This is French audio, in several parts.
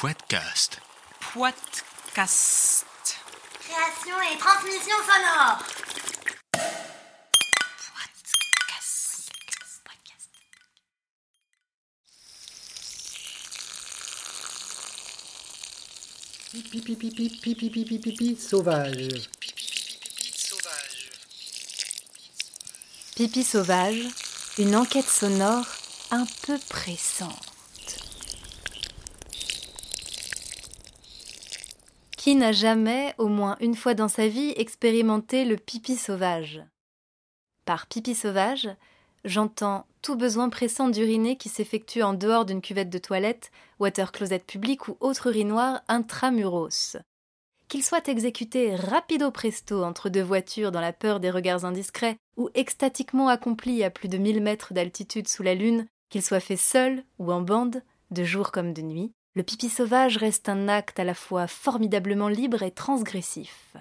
Podcast. Podcast. Création et transmission sonore. Pipi pipi pipi pipi pipi pipi sauvage. Pipi sauvage, une enquête sonore un peu pressante. N'a jamais, au moins une fois dans sa vie, expérimenté le pipi sauvage? Par pipi sauvage, j'entends tout besoin pressant d'uriner qui s'effectue en dehors d'une cuvette de toilette, water closet public ou autre urinoir intramuros. Qu'il soit exécuté rapido presto entre deux voitures dans la peur des regards indiscrets, ou extatiquement accompli à plus de 1000 mètres d'altitude sous la lune, qu'il soit fait seul ou en bande, de jour comme de nuit, le pipi sauvage reste un acte à la fois formidablement libre et transgressif.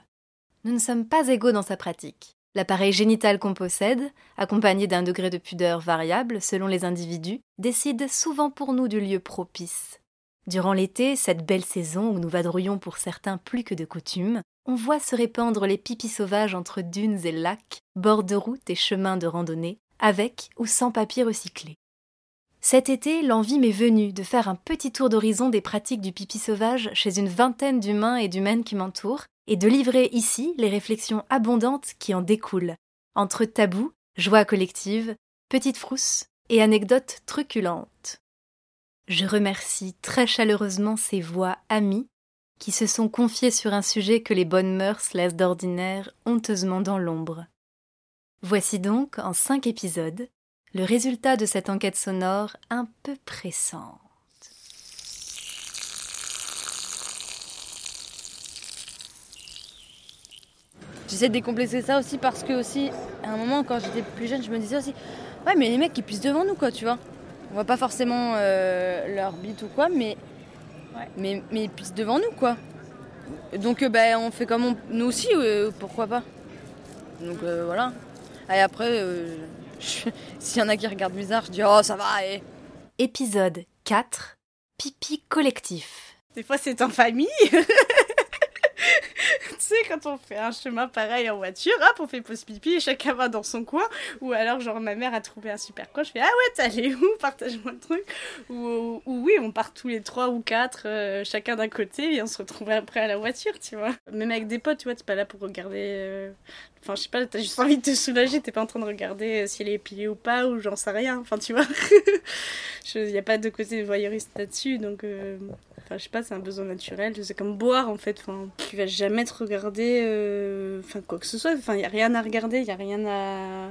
Nous ne sommes pas égaux dans sa pratique. L'appareil génital qu'on possède, accompagné d'un degré de pudeur variable selon les individus, décide souvent pour nous du lieu propice. Durant l'été, cette belle saison où nous vadrouillons pour certains plus que de coutume, on voit se répandre les pipis sauvages entre dunes et lacs, bords de routes et chemins de randonnée, avec ou sans papier recyclé. Cet été, l'envie m'est venue de faire un petit tour d'horizon des pratiques du pipi sauvage chez une vingtaine d'humains et d'humaines qui m'entourent, et de livrer ici les réflexions abondantes qui en découlent, entre tabous, joie collective, petites frousses et anecdotes truculentes. Je remercie très chaleureusement ces voix amies qui se sont confiées sur un sujet que les bonnes mœurs laissent d'ordinaire honteusement dans l'ombre. Voici donc, en cinq épisodes, le résultat de cette enquête sonore un peu pressante. J'essaie de décomplexer ça aussi parce que aussi, à un moment quand j'étais plus jeune, je me disais aussi, ouais mais les mecs qui pissent devant nous quoi, tu vois. On voit pas forcément euh, leur bite ou quoi, mais, mais, mais ils pissent devant nous quoi. Donc euh, ben, on fait comme on, nous aussi, euh, pourquoi pas. Donc euh, voilà. Et après, euh, s'il y en a qui regardent bizarre, je dis oh ça va, eh. Épisode 4 Pipi collectif. Des fois, c'est en famille. quand on fait un chemin pareil en voiture, hop, on fait pause pipi et chacun va dans son coin. Ou alors, genre, ma mère a trouvé un super coin. Je fais Ah ouais, t'es où? Partage-moi le truc. Ou, ou oui, on part tous les trois ou quatre, euh, chacun d'un côté, et on se retrouve après à la voiture, tu vois. Même avec des potes, tu vois, t'es pas là pour regarder. euh, Enfin, je sais pas, t'as juste envie de te soulager, t'es pas en train de regarder euh, si elle est épilée ou pas, ou j'en sais rien. Enfin, tu vois. Il n'y a pas de côté voyeuriste là-dessus, donc. Je sais pas, c'est un besoin naturel. C'est comme boire en fait. Tu vas jamais te regarder. euh, quoi que ce soit. Il y a rien à regarder. Il y a rien à.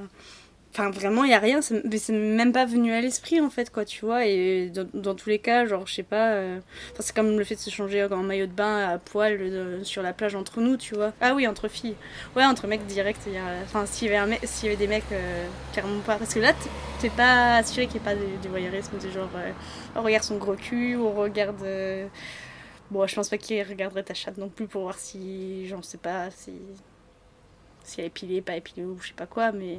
Enfin, vraiment, il y a rien. c'est- même pas venu à l'esprit en fait, quoi, tu vois. Et dans, dans tous les cas, genre, je sais pas. euh, c'est comme le fait de se changer en maillot de bain à poil euh, sur la plage entre nous, tu vois. Ah oui, entre filles. Ouais, entre mecs direct. y a- Enfin, s'il y avait s'il y avait des mecs, euh, clairement pas. Parce que là, t'es pas assuré qu'il n'y ait pas du, du voyeurisme, du genre. euh, on regarde son gros cul, on regarde. Bon, je pense pas qu'il regarderait ta chatte non plus pour voir si. J'en sais pas, si. Si elle est épilée, pas épilée ou je sais pas quoi, mais.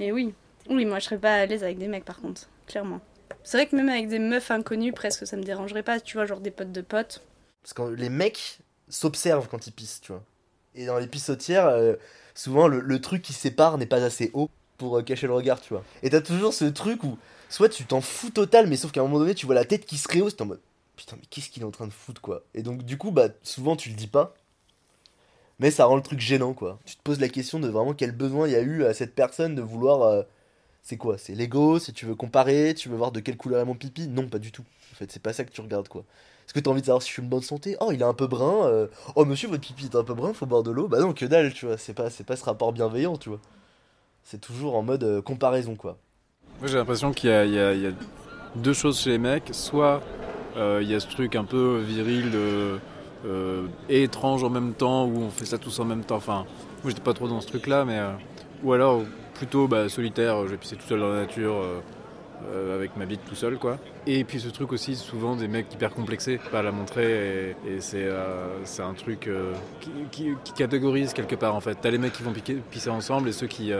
Mais oui. Oui, moi je serais pas à l'aise avec des mecs par contre, clairement. C'est vrai que même avec des meufs inconnues, presque ça me dérangerait pas, tu vois, genre des potes de potes. Parce que les mecs s'observent quand ils pissent, tu vois. Et dans les pissotières, euh, souvent le, le truc qui sépare n'est pas assez haut pour euh, cacher le regard, tu vois. Et t'as toujours ce truc où soit tu t'en fous total, mais sauf qu'à un moment donné, tu vois la tête qui se rehausse, t'es en mode putain, mais qu'est-ce qu'il est en train de foutre, quoi. Et donc, du coup, bah, souvent tu le dis pas. Mais ça rend le truc gênant, quoi. Tu te poses la question de vraiment quel besoin il y a eu à cette personne de vouloir. euh, c'est quoi? C'est l'ego? Si tu veux comparer? Tu veux voir de quelle couleur est mon pipi? Non, pas du tout. En fait, c'est pas ça que tu regardes, quoi. Est-ce que t'as envie de savoir si je suis une bonne santé? Oh, il est un peu brun. euh, Oh, monsieur, votre pipi est un peu brun, faut boire de l'eau? Bah non, que dalle, tu vois. C'est pas, pas ce rapport bienveillant, tu vois. C'est toujours en mode euh, comparaison, quoi. Moi j'ai l'impression qu'il y, y a- deux choses chez les mecs. Soit il y a ce truc un peu viril euh, euh, et étrange en même temps, où on fait ça tous en même temps. Enfin, moi j'étais pas trop dans ce truc là, mais. euh, ou alors plutôt bah, solitaire, je vais pisser tout seul dans la nature. euh, avec ma bite tout seul quoi. Et puis ce truc aussi souvent des mecs hyper complexés, pas à la montrer et, c'est un truc qui, catégorise quelque part en fait. T'as les mecs qui vont pisser ensemble et ceux qui,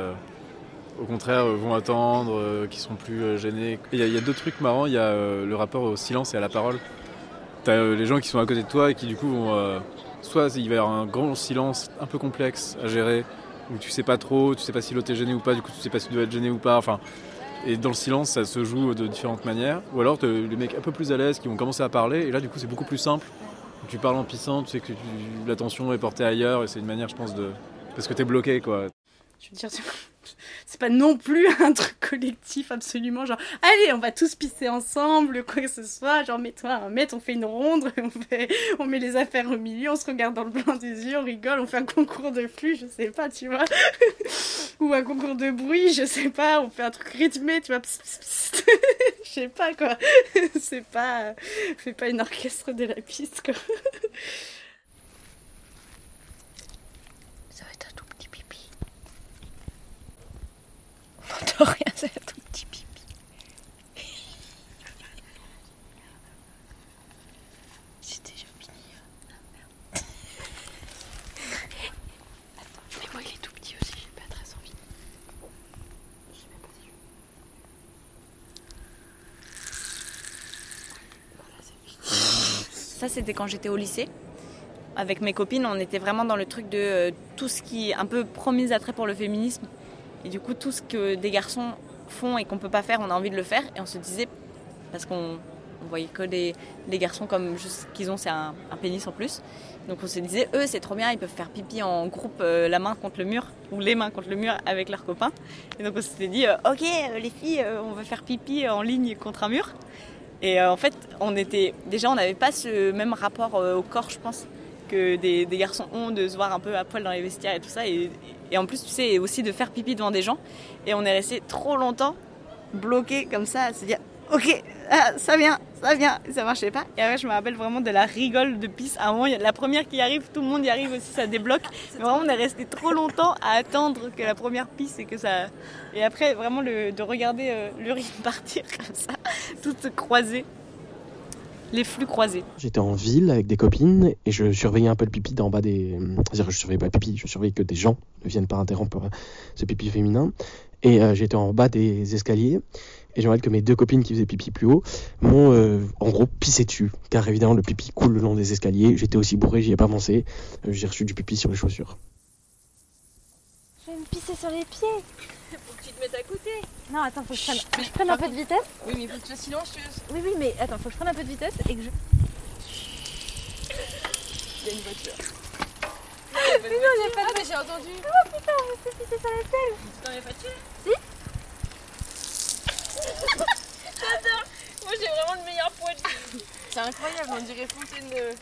au contraire, vont attendre, qui seront plus gênés. Il y, a- deux trucs marrants. Il y a le rapport au silence et à la parole. T'as euh, les gens qui sont à côté de toi et qui du coup vont. euh, soit il va y avoir un grand silence un peu complexe à gérer, où tu sais pas trop, tu sais pas si l'autre est gêné ou pas, du coup tu sais pas si tu dois être gêné ou pas. Enfin, et dans le silence, ça se joue de différentes manières. Ou alors les mecs un peu plus à l'aise qui vont commencer à parler, et là du coup c'est beaucoup plus simple. Tu parles en pissant, tu sais que l'attention est portée ailleurs, et c'est une manière, je pense, de. Parce que t'es bloqué quoi. Je veux dire, c'est- pas non plus un truc collectif absolument genre allez on va tous pisser ensemble quoi que ce soit genre mets-toi un mètre on fait une ronde on fait on met les affaires au milieu on se regarde dans le blanc des yeux on rigole on fait un concours de flux je sais pas tu vois. Ou un concours de bruit je sais pas on fait un truc rythmé tu vois je sais pas quoi. C'est pas c'est pas une orchestre de la piste quoi Ça va être un tout petit pipi. On n'entend rien, c'est un tout petit pipi. C'est déjà fini. hein. Mais moi, il est tout petit aussi, j'ai pas très envie. Ça, c'était quand j'étais au lycée. Avec mes copines, on était vraiment dans le truc de euh, tout ce qui est un peu promis attrait pour le féminisme. Et du coup, tout ce que des garçons font et qu'on peut pas faire, on a envie de le faire. Et on se disait, parce qu'on on voyait que les, les garçons comme juste ce qu'ils ont, c'est un, pénis en plus. Donc on se disait, eux, c'est trop bien, ils peuvent faire pipi en groupe, euh, la main contre le mur, ou les mains contre le mur avec leurs copains. Et donc on s'était dit, euh, ok, euh, les filles, on va faire pipi en ligne contre un mur. Et en fait, on était déjà, on n'avait pas ce même rapport au corps, je pense, que des, garçons ont de se voir un peu à poil dans les vestiaires et tout ça. Et, en plus, tu sais, aussi de faire pipi devant des gens. Et on est resté trop longtemps bloqué comme ça, à se dire, ok, ah, ça vient, ça vient, ça marchait pas. Et après, je me rappelle vraiment de la rigole de pisse. À un moment, la première qui arrive, tout le monde y arrive aussi, ça débloque. Mais vraiment, on est resté trop longtemps à attendre que la première pisse et que ça. Et après, vraiment, le, de regarder euh, l'urine partir comme ça, toutes croisées. Les flux croisés. J'étais en ville avec des copines et je surveillais un peu le pipi d'en bas des. C'est-à-dire, je surveillais pas le pipi, je surveillais que des gens ne viennent pas interrompre ce pipi féminin. Et euh, j'étais en bas des escaliers et je me rappelle que mes deux copines qui faisaient pipi plus haut m'ont euh, en gros pissé dessus. Car évidemment, le pipi coule le long des escaliers. J'étais aussi bourré, j'y ai pas pensé. Euh, J'ai reçu du pipi sur les chaussures. Je vais me pisser sur les pieds. Faut que tu te mettes à côté. Non, attends, faut que je prenne, je un peu de vitesse. Oui, mais il faut que tu sois silencieuse. Oui, oui, mais attends, faut que je prenne un peu de vitesse et que je. Il y a une voiture. Mais non, il y a pas Ah, mais j'ai entendu. Oh putain, on s'est pissé sur la selle. T'en es pas tué Si. J'adore. Moi, j'ai vraiment le meilleur poids de vie. C'est incroyable, on dirait fontaine de.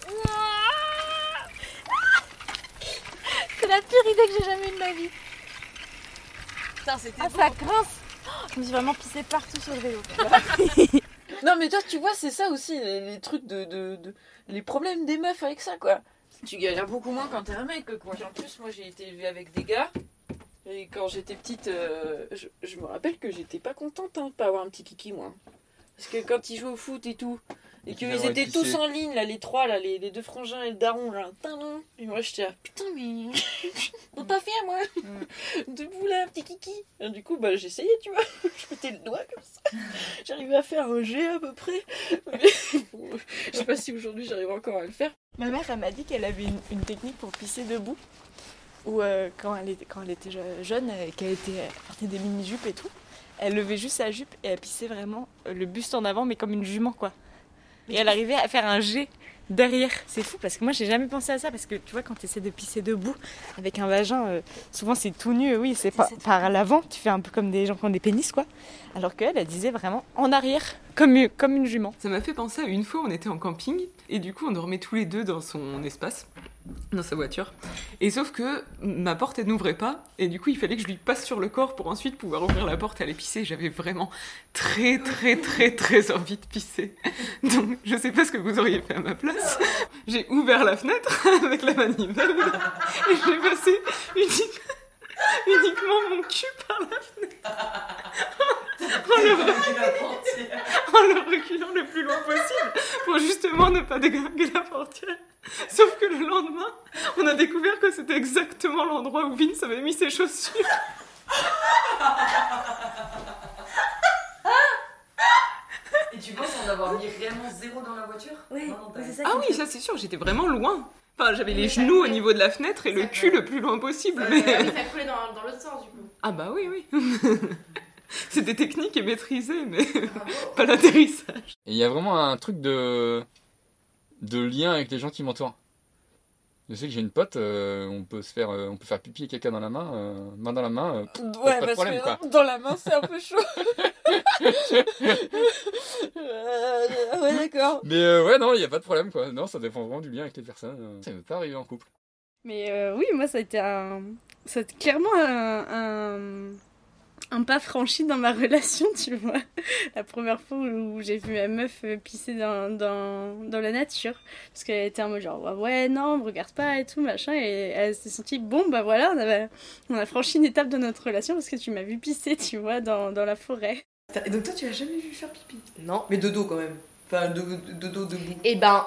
C'est la pire idée que j'ai jamais eue de ma vie. Putain, c'était Ah, beau. ça grince. Je me suis vraiment pissé partout sur le vélo. Non, mais toi, tu vois, c'est ça aussi, les, trucs de, Les problèmes des meufs avec ça, quoi. Tu galères beaucoup moins quand t'es un mec, quoi. En plus, moi, j'ai été élevée avec des gars. Et quand j'étais petite, euh, je, je me rappelle que j'étais pas contente hein, de pas avoir un petit kiki, moi. Parce que quand ils jouaient au foot et tout, et qu'ils étaient tous en ligne, là, les trois, là, les, les deux frangins et le daron, là, et moi j'étais là, putain, mais on pas faire, moi, debout là, un petit kiki. Et du coup, bah, j'essayais, tu vois, je mettais le doigt comme ça, j'arrivais à faire un G à peu près. Mais bon, je sais pas si aujourd'hui j'arrive encore à le faire. Ma mère, elle m'a dit qu'elle avait une, une technique pour pisser debout. Ou euh, quand, elle était, quand elle était je- jeune, euh, qu'elle était elle portait des mini-jupes et tout, elle levait juste sa jupe et elle pissait vraiment euh, le buste en avant, mais comme une jument, quoi. Et elle arrivait à faire un G derrière. C'est fou parce que moi, j'ai jamais pensé à ça. Parce que tu vois, quand tu essaies de pisser debout avec un vagin, euh, souvent c'est tout nu, oui, c'est pas par l'avant, tu fais un peu comme des gens qui ont des pénis, quoi. Alors qu'elle, elle disait vraiment en arrière, comme, une- comme une jument. Ça m'a fait penser à une fois, on était en camping et du coup on dormait tous les deux dans son espace, dans sa voiture. Et sauf que ma porte elle n'ouvrait pas et du coup il fallait que je lui passe sur le corps pour ensuite pouvoir ouvrir la porte et aller pisser. J'avais vraiment très très très très envie de pisser. Donc je sais pas ce que vous auriez fait à ma place. J'ai ouvert la fenêtre avec la manivelle et j'ai passé unique- uniquement mon cul par la en le, en le reculant le plus loin possible pour justement ne pas déglinguer la portière. Sauf que le lendemain, on a découvert que c'était exactement l'endroit où Vince avait mis ses chaussures. Et tu penses en avoir mis réellement zéro dans la voiture? Non, non, ça Ah oui, fait- ça c'est sûr, j'étais vraiment loin. Enfin, j'avais les genoux au niveau de la fenêtre et le cul le plus loin possible. Ça, mais- oui, ça coulait dans, dans l'autre sens du coup. Ah bah oui, oui. C'était technique et maîtrisé, mais pas l'atterrissage. Et il y a vraiment un truc de, de lien avec les gens qui m'entourent. Je sais que j'ai une pote, euh, on peut se faire, euh, on peut faire pipi et caca dans la main, euh, main dans la main. euh, Ouais, pas de parce problème, que quoi. dans la main, c'est un peu chaud. Euh, ouais, d'accord. Mais euh, ouais, non, il y a pas de problème quoi. Non, ça dépend vraiment du lien avec les personnes. euh. Ça m'est pas arrivé en couple. Mais euh, oui, moi, ça a été un. Ça a été clairement un, un. Un pas franchi dans ma relation, tu vois. La première fois où j'ai vu ma meuf euh, pisser dans, dans, dans la nature. Parce qu'elle était en mode genre, ouais, ouais, non, me regarde pas et tout, machin. Et elle s'est sentie, bon, bah voilà, on, avait, on a franchi une étape de notre relation parce que tu m'as vu pisser, tu vois, dans, dans la forêt. Et donc toi, tu l'as jamais vu faire pipi? Non. Mais de dos quand même. Enfin, de, de, de dos debout. Et ben,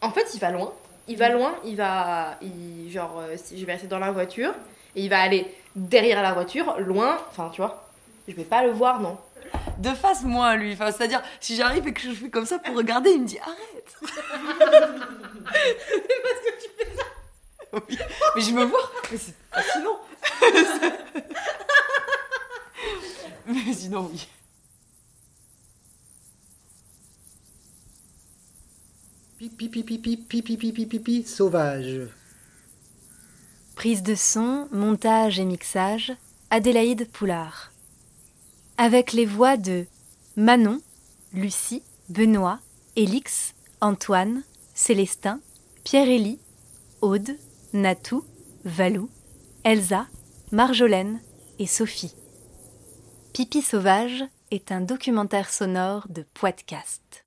en fait, il va loin. Il va loin, il va. Il, genre, euh, si je vais rester dans la voiture, et il va aller derrière la voiture, loin, enfin, tu vois. Je vais pas le voir, non. De face, moi, lui. Enfin, c'est-à-dire, si j'arrive et que je fais comme ça pour regarder, il me dit arrête. Oui. Mais je me vois. Mais c'est fascinant. Mais sinon, oui. Pipi, pipi, pipi, pipi, pipi, pipi, sauvage. Prise de son, montage et mixage, Adélaïde Poulard. Avec les voix de Manon, Lucie, Benoît, Élix, Antoine, Célestin, Pierre-Élie, Aude, Natou, Valou, Elsa, Marjolaine et Sophie. Pipi sauvage est un documentaire sonore de Podcast.